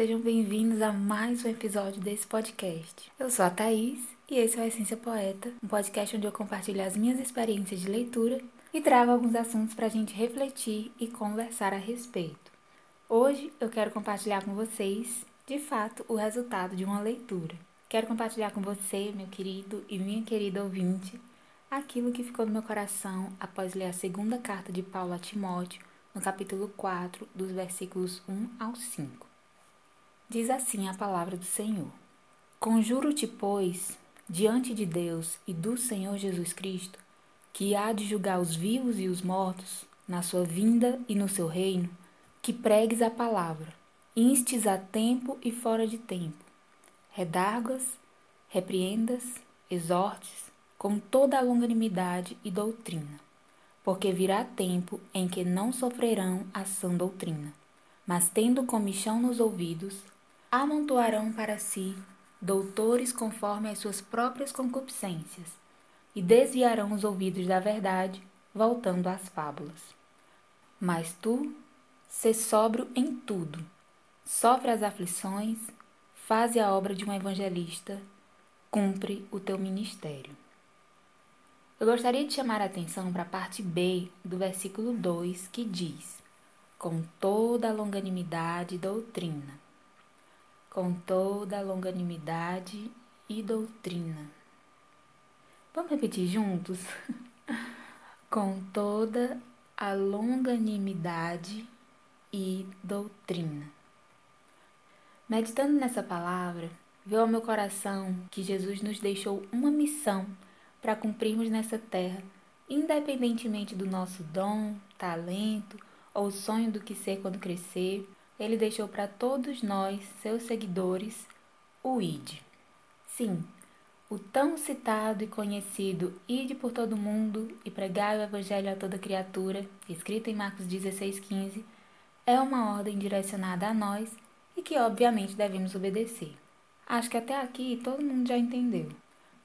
Sejam bem-vindos a mais um episódio desse podcast. Eu sou a Thaís e esse é o Essência Poeta, um podcast onde eu compartilho as minhas experiências de leitura e trago alguns assuntos para a gente refletir e conversar a respeito. Hoje eu quero compartilhar com vocês, de fato, o resultado de uma leitura. Quero compartilhar com você, meu querido e minha querida ouvinte, aquilo que ficou no meu coração após ler a segunda carta de Paulo a Timóteo, no capítulo 4, dos versículos 1 ao 5. Diz assim a palavra do Senhor: Conjuro-te, pois, diante de Deus e do Senhor Jesus Cristo, que há de julgar os vivos e os mortos, na sua vinda e no seu reino, que pregues a palavra, instes a tempo e fora de tempo, redargas, repreendas, exortes, com toda a longanimidade e doutrina, porque virá tempo em que não sofrerão a sã doutrina, mas tendo comichão nos ouvidos, amontoarão para si doutores conforme as suas próprias concupiscências, e desviarão os ouvidos da verdade, voltando às fábulas. Mas tu, sê sóbrio em tudo, sofre as aflições, faze a obra de um evangelista, cumpre o teu ministério. Eu gostaria de chamar a atenção para a parte B do versículo 2, que diz: Com toda a longanimidade e doutrina com toda a longanimidade e doutrina. Vamos repetir juntos? com toda a longanimidade e doutrina. Meditando nessa palavra, veio ao meu coração que Jesus nos deixou uma missão para cumprirmos nessa terra, independentemente do nosso dom, talento ou sonho do que ser quando crescer ele deixou para todos nós, seus seguidores, o ID. Sim, o tão citado e conhecido Ide por todo mundo e pregai o Evangelho a toda criatura, escrito em Marcos 16,15, é uma ordem direcionada a nós e que obviamente devemos obedecer. Acho que até aqui todo mundo já entendeu.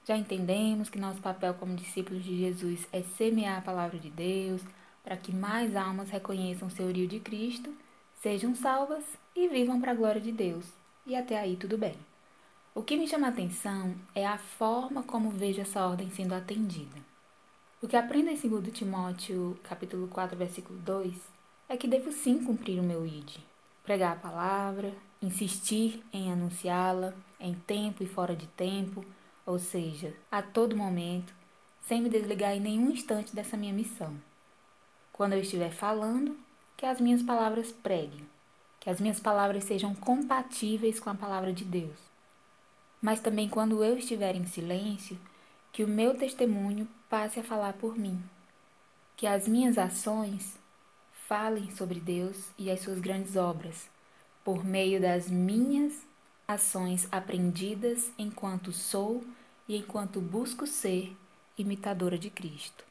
Já entendemos que nosso papel como discípulos de Jesus é semear a palavra de Deus para que mais almas reconheçam o senhorio de Cristo Sejam salvas e vivam para a glória de Deus. E até aí tudo bem. O que me chama a atenção é a forma como vejo essa ordem sendo atendida. O que aprendo em 2 Timóteo, capítulo 4, versículo 2, é que devo sim cumprir o meu id, pregar a palavra, insistir em anunciá-la em tempo e fora de tempo, ou seja, a todo momento, sem me desligar em nenhum instante dessa minha missão. Quando eu estiver falando, que as minhas palavras preguem, que as minhas palavras sejam compatíveis com a palavra de Deus. Mas também quando eu estiver em silêncio, que o meu testemunho passe a falar por mim, que as minhas ações falem sobre Deus e as suas grandes obras, por meio das minhas ações aprendidas enquanto sou e enquanto busco ser imitadora de Cristo.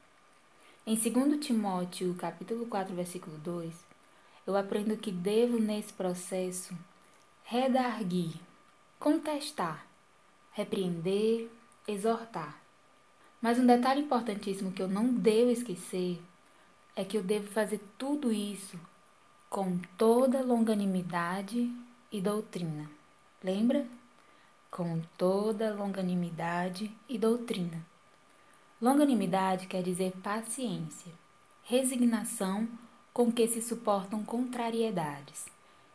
Em 2 Timóteo, capítulo 4, versículo 2, eu aprendo que devo nesse processo redarguir, contestar, repreender, exortar. Mas um detalhe importantíssimo que eu não devo esquecer é que eu devo fazer tudo isso com toda longanimidade e doutrina. Lembra? Com toda longanimidade e doutrina. Longanimidade quer dizer paciência, resignação com que se suportam contrariedades,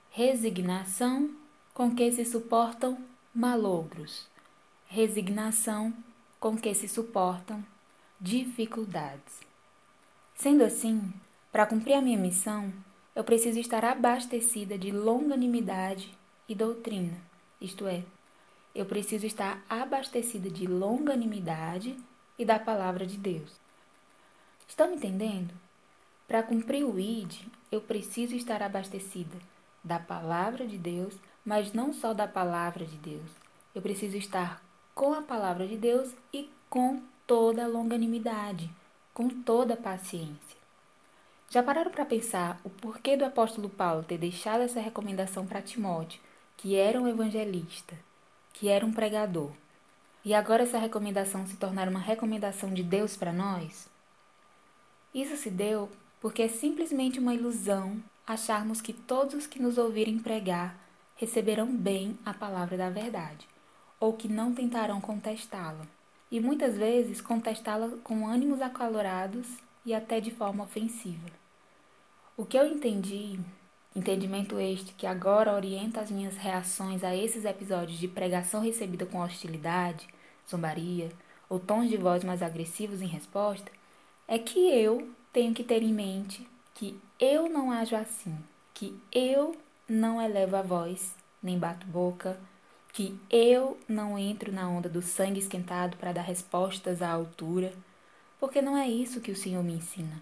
resignação com que se suportam malogros, resignação com que se suportam dificuldades. Sendo assim, para cumprir a minha missão, eu preciso estar abastecida de longanimidade e doutrina, isto é, eu preciso estar abastecida de longanimidade e da palavra de Deus. Estão entendendo? Para cumprir o ID, eu preciso estar abastecida da palavra de Deus, mas não só da palavra de Deus. Eu preciso estar com a palavra de Deus e com toda a longanimidade, com toda a paciência. Já pararam para pensar o porquê do apóstolo Paulo ter deixado essa recomendação para Timóteo, que era um evangelista, que era um pregador? E agora essa recomendação se tornar uma recomendação de Deus para nós? Isso se deu porque é simplesmente uma ilusão acharmos que todos os que nos ouvirem pregar receberão bem a palavra da verdade, ou que não tentarão contestá-la, e muitas vezes contestá-la com ânimos acalorados e até de forma ofensiva. O que eu entendi, entendimento este que agora orienta as minhas reações a esses episódios de pregação recebida com hostilidade, zombaria ou tons de voz mais agressivos em resposta, é que eu tenho que ter em mente que eu não ajo assim, que eu não elevo a voz, nem bato boca, que eu não entro na onda do sangue esquentado para dar respostas à altura, porque não é isso que o Senhor me ensina.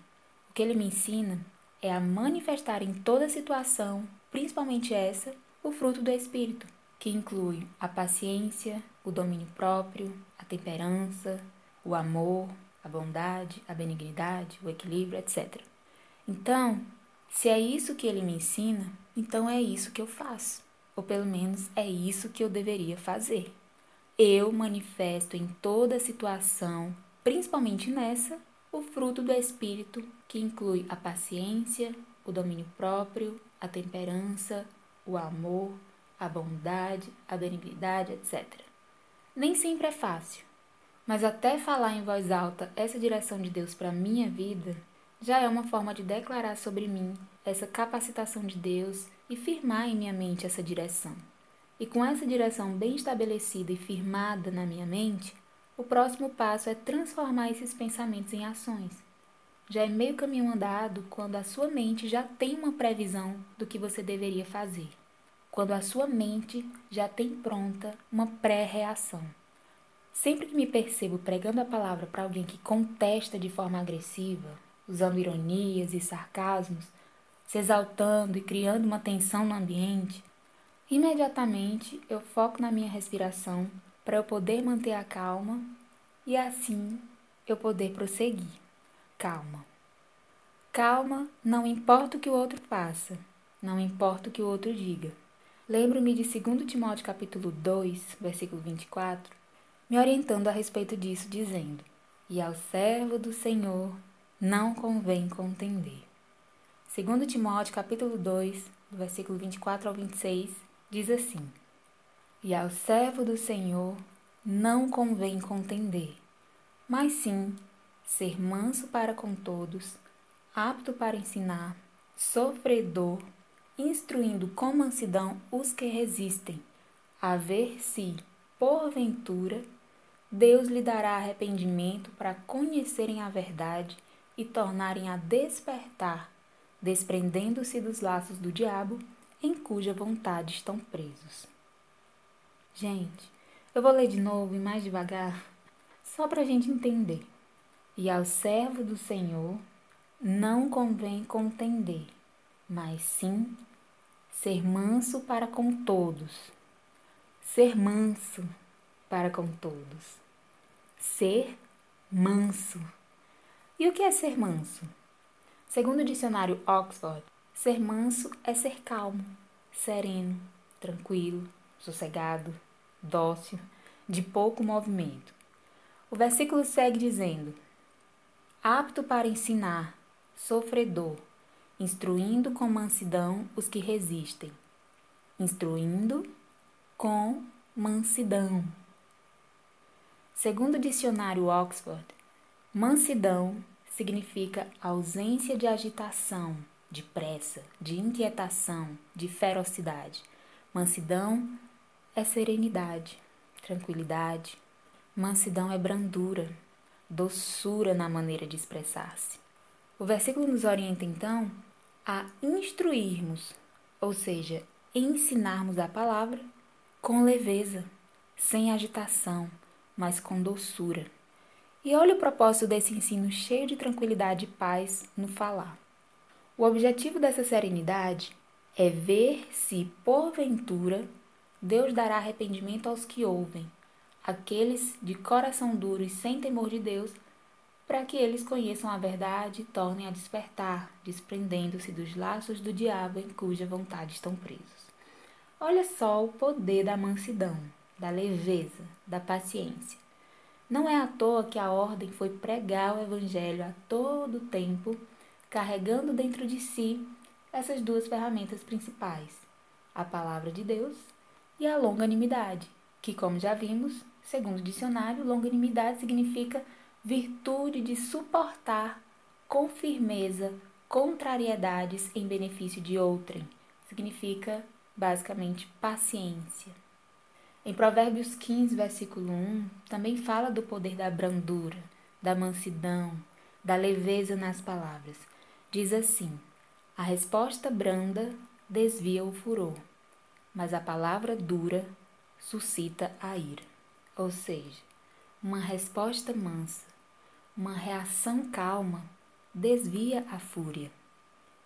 O que ele me ensina é a manifestar em toda situação, principalmente essa, o fruto do Espírito, que inclui a paciência, o domínio próprio, a temperança, o amor, a bondade, a benignidade, o equilíbrio, etc. Então, se é isso que ele me ensina, então é isso que eu faço. Ou pelo menos é isso que eu deveria fazer. Eu manifesto em toda situação, principalmente nessa, o fruto do Espírito, que inclui a paciência, o domínio próprio, a temperança, o amor, a bondade, a benignidade, etc. Nem sempre é fácil, mas até falar em voz alta essa direção de Deus para minha vida já é uma forma de declarar sobre mim essa capacitação de Deus e firmar em minha mente essa direção. E com essa direção bem estabelecida e firmada na minha mente, o próximo passo é transformar esses pensamentos em ações. Já é meio caminho andado quando a sua mente já tem uma previsão do que você deveria fazer. Quando a sua mente já tem pronta uma pré-reação. Sempre que me percebo pregando a palavra para alguém que contesta de forma agressiva, usando ironias e sarcasmos, se exaltando e criando uma tensão no ambiente, imediatamente eu foco na minha respiração para eu poder manter a calma e assim eu poder prosseguir. Calma. Calma, não importa o que o outro faça, não importa o que o outro diga. Lembro-me de 2 Timóteo capítulo 2, versículo 24, me orientando a respeito disso, dizendo: E ao servo do Senhor não convém contender. Segundo Timóteo, capítulo 2, do versículo 24 ao 26, diz assim: E ao servo do Senhor não convém contender, mas sim ser manso para com todos, apto para ensinar, sofredor, instruindo com mansidão os que resistem, a ver se, porventura, Deus lhe dará arrependimento para conhecerem a verdade e tornarem a despertar, desprendendo-se dos laços do diabo em cuja vontade estão presos. Gente, eu vou ler de novo e mais devagar, só para a gente entender. E ao servo do Senhor não convém contender, mas sim ser manso para com todos. Ser manso para com todos. Ser manso. E o que é ser manso? Segundo o dicionário Oxford, ser manso é ser calmo, sereno, tranquilo, sossegado, dócil, de pouco movimento. O versículo segue dizendo: apto para ensinar, sofredor, instruindo com mansidão os que resistem. Instruindo com mansidão. Segundo o dicionário Oxford, Mansidão significa ausência de agitação, de pressa, de inquietação, de ferocidade. Mansidão é serenidade, tranquilidade. Mansidão é brandura, doçura na maneira de expressar-se. O versículo nos orienta então a instruirmos, ou seja, ensinarmos a palavra com leveza, sem agitação, mas com doçura. E olha o propósito desse ensino cheio de tranquilidade e paz no falar. O objetivo dessa serenidade é ver se, porventura, Deus dará arrependimento aos que ouvem, aqueles de coração duro e sem temor de Deus, para que eles conheçam a verdade e tornem a despertar, desprendendo-se dos laços do diabo em cuja vontade estão presos. Olha só o poder da mansidão, da leveza, da paciência. Não é à toa que a ordem foi pregar o Evangelho a todo tempo, carregando dentro de si essas duas ferramentas principais: a palavra de Deus, e a longanimidade, que, como já vimos, segundo o dicionário, longanimidade significa virtude de suportar com firmeza contrariedades em benefício de outrem. Significa, basicamente, paciência. Em Provérbios 15, versículo 1, também fala do poder da brandura, da mansidão, da leveza nas palavras. Diz assim: A resposta branda desvia o furor, mas a palavra dura suscita a ira. Ou seja, uma resposta mansa, uma reação calma desvia a fúria.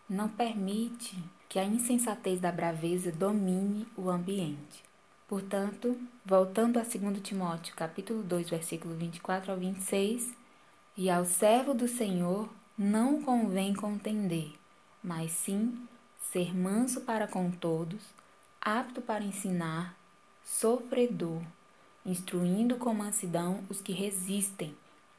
Não permite que a insensatez da braveza domine o ambiente. Portanto, voltando a 2 Timóteo, capítulo 2, versículo 24 ao 26, e ao servo do Senhor não convém contender, mas sim ser manso para com todos, apto para ensinar, sofredor, instruindo com mansidão os que resistem,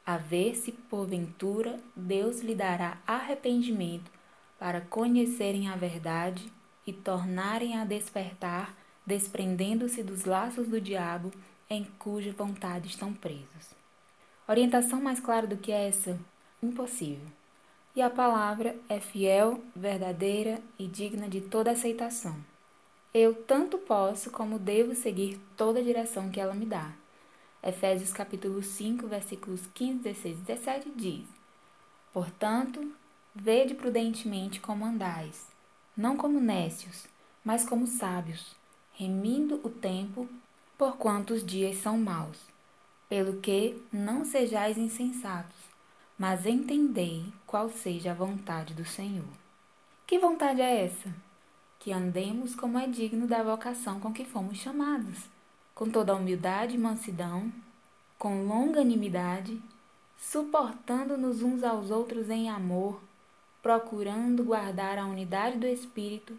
a ver se porventura Deus lhe dará arrependimento para conhecerem a verdade e tornarem a despertar, desprendendo-se dos laços do diabo em cuja vontade estão presos. Orientação mais clara do que essa? Impossível. E a palavra é fiel, verdadeira e digna de toda aceitação. Eu tanto posso como devo seguir toda a direção que ela me dá. Efésios capítulo 5, versículos 15, 16 e 17 diz: Portanto, vede prudentemente como andais, não como nécios, mas como sábios, remindo o tempo, porquanto os dias são maus. Pelo que não sejais insensatos, mas entendei qual seja a vontade do Senhor. Que vontade é essa? Que andemos como é digno da vocação com que fomos chamados com toda humildade e mansidão, com longanimidade, suportando-nos uns aos outros em amor, procurando guardar a unidade do Espírito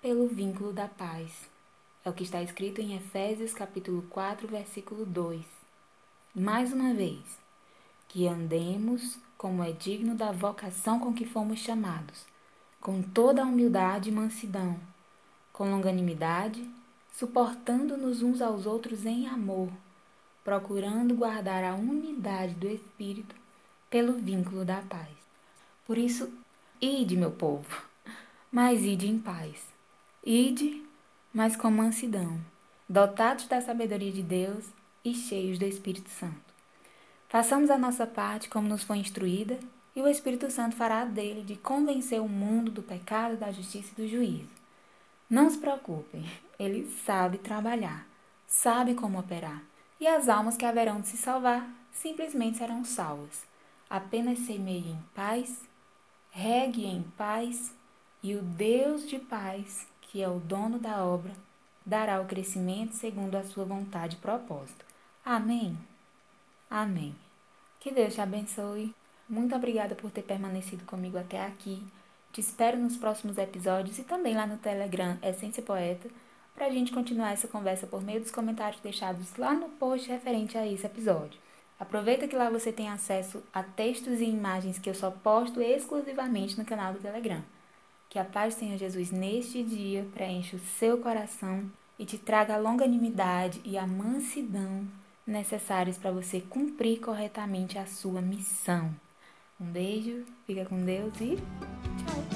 pelo vínculo da paz. É o que está escrito em Efésios capítulo 4, versículo 2. Mais uma vez, que andemos como é digno da vocação com que fomos chamados, com toda a humildade e mansidão, com longanimidade, suportando-nos uns aos outros em amor, procurando guardar a unidade do Espírito pelo vínculo da paz. Por isso, ide, meu povo, mas ide em paz. Ide, mas com mansidão, dotados da sabedoria de Deus e cheios do Espírito Santo. Façamos a nossa parte como nos foi instruída, e o Espírito Santo fará dele de convencer o mundo do pecado, da justiça e do juízo. Não se preocupem, ele sabe trabalhar, sabe como operar. E as almas que haverão de se salvar simplesmente serão salvas. Apenas semeie em paz, regue em paz, e o Deus de paz, que é o dono da obra, dará o crescimento segundo a sua vontade e propósito. Amém? Amém. Que Deus te abençoe. Muito obrigada por ter permanecido comigo até aqui. Te espero nos próximos episódios e também lá no Telegram Essência Poeta para a gente continuar essa conversa por meio dos comentários deixados lá no post referente a esse episódio. Aproveita que lá você tem acesso a textos e imagens que eu só posto exclusivamente no canal do Telegram. Que a paz tenha Jesus neste dia, preencha o seu coração e te traga a longanimidade e a mansidão necessários para você cumprir corretamente a sua missão. Um beijo, fica com Deus e tchau!